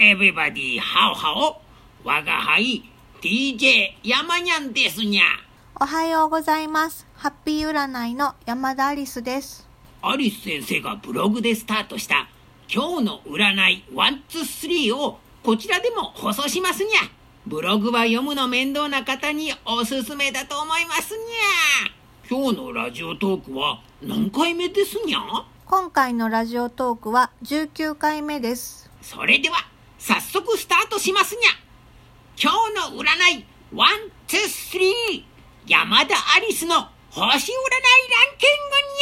everybody, how how? 我が輩 DJ 山にゃんですにゃ。おはようございます。ハッピー占いの山田アリスです。アリス先生がブログでスタートした今日の占い123をこちらでも放送しますにゃ。ブログは読むの面倒な方におすすめだと思いますにゃ。今日のラジオトークは何回目ですにゃ？今回のラジオトークは19回目です。それでは早速スタートしますにゃ。今日の占い123山田アリスの星占いランキングに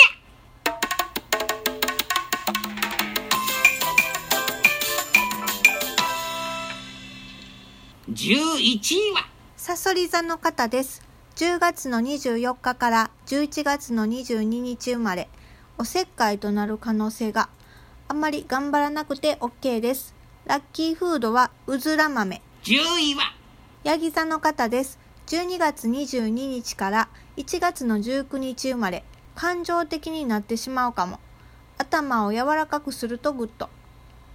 ゃ。11位は？サソリ座の方です。10月の24日から11月の22日生まれ、おせっかいとなる可能性があまり頑張らなくて OK です。ラッキーフードはうずら豆。10位は？ヤギ座の方です。12月22日から1月の19日生まれ、感情的になってしまうかも。頭を柔らかくするとグッド。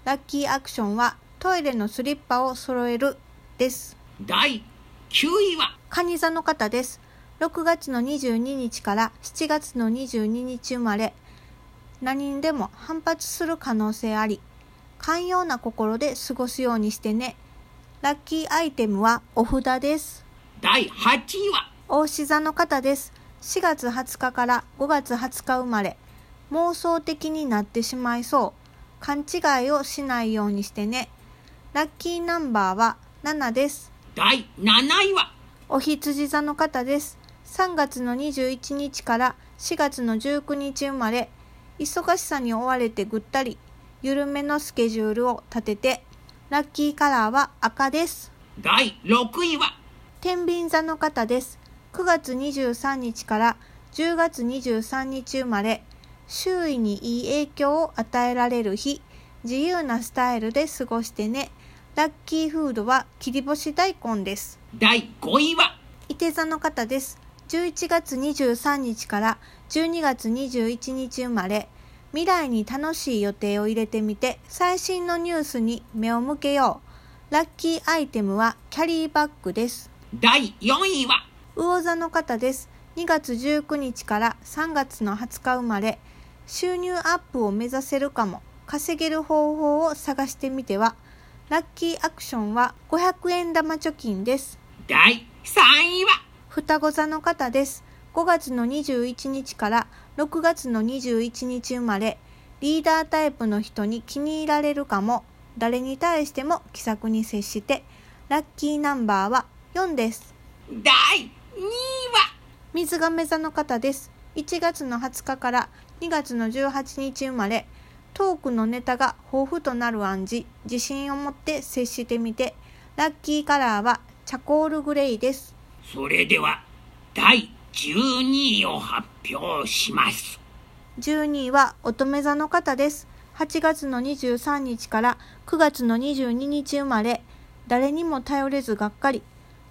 ラッキーアクションはトイレのスリッパを揃えるです。第9位は？蟹座の方です。6月の22日から7月の22日生まれ、何にでも反発する可能性あり、寛容な心で過ごすようにしてね。ラッキーアイテムはお札です。第8位は？大志座の方です。4月20日から5月20日生まれ、妄想的になってしまいそう。勘違いをしないようにしてね。ラッキーナンバーは7です。第7位は？お羊座の方です。3月の21日から4月の19日生まれ、忙しさに追われてぐったり、緩めのスケジュールを立てて、ラッキーカラーは赤です。第6位は？天秤座の方です。9月23日から10月23日生まれ、周囲にいい影響を与えられる日、自由なスタイルで過ごしてね。ラッキーフードは切り干し大根です。第5位は？伊手座の方です。11月23日から12月21日生まれ、未来に楽しい予定を入れてみて、最新のニュースに目を向けよう。ラッキーアイテムはキャリーバッグです。第4位は？魚座の方です。2月19日から3月の20日生まれ、収入アップを目指せるかも。稼げる方法を探してみては。ラッキーアクションは500円玉貯金です。第3位は？双子座の方です。5月の21日から6月の21日生まれ、リーダータイプの人に気に入られるかも。誰に対しても気さくに接して、ラッキーナンバーは4です。第2位は？水亀座の方です。1月の20日から2月の18日生まれ、トークのネタが豊富となる暗示、自信を持って接してみて、ラッキーカラーはチャコールグレイです。それでは第12位を発表します12位は乙女座の方です。8月の23日から9月の22日生まれ、誰にも頼れずがっかり。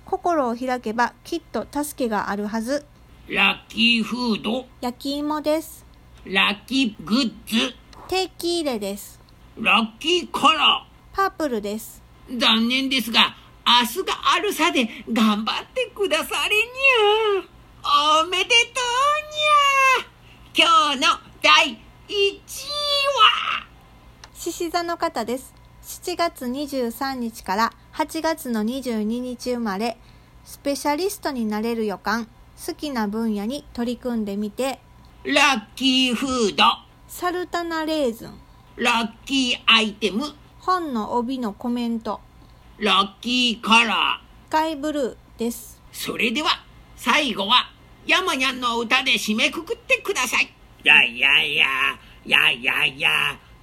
心を開けばきっと助けがあるはず。ラッキーフード焼き芋です。ラッキーグッズ定期入れです。ラッキーカラパープルです。ー残念ですが明日があるさで頑張ってくだされにゃおめでとうにゃ今日の第1位は獅子座の方です。7月23日から8月の22日生まれ、スペシャリストになれる予感。好きな分野に取り組んでみて、ラッキーフードサルタナレーズン。ラッキーアイテム本の帯のコメント。ラッキーカラースカイブルーです。それでは最後は山にゃんの歌で締めくくってください。やいやいや、やいやいや、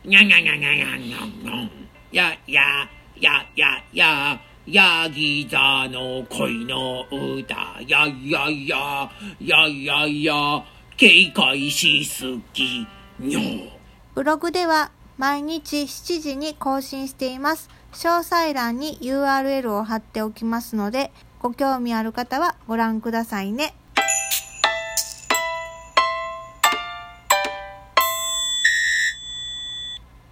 にゃにゃにゃにゃにゃにゃにゃやや、ややや、ヤギ座の恋の歌、やいやいや、やいやいや、警戒しすぎ、にょブログでは毎日7時に更新しています。詳細欄に URL を貼っておきますので、ご興味ある方はご覧くださいね。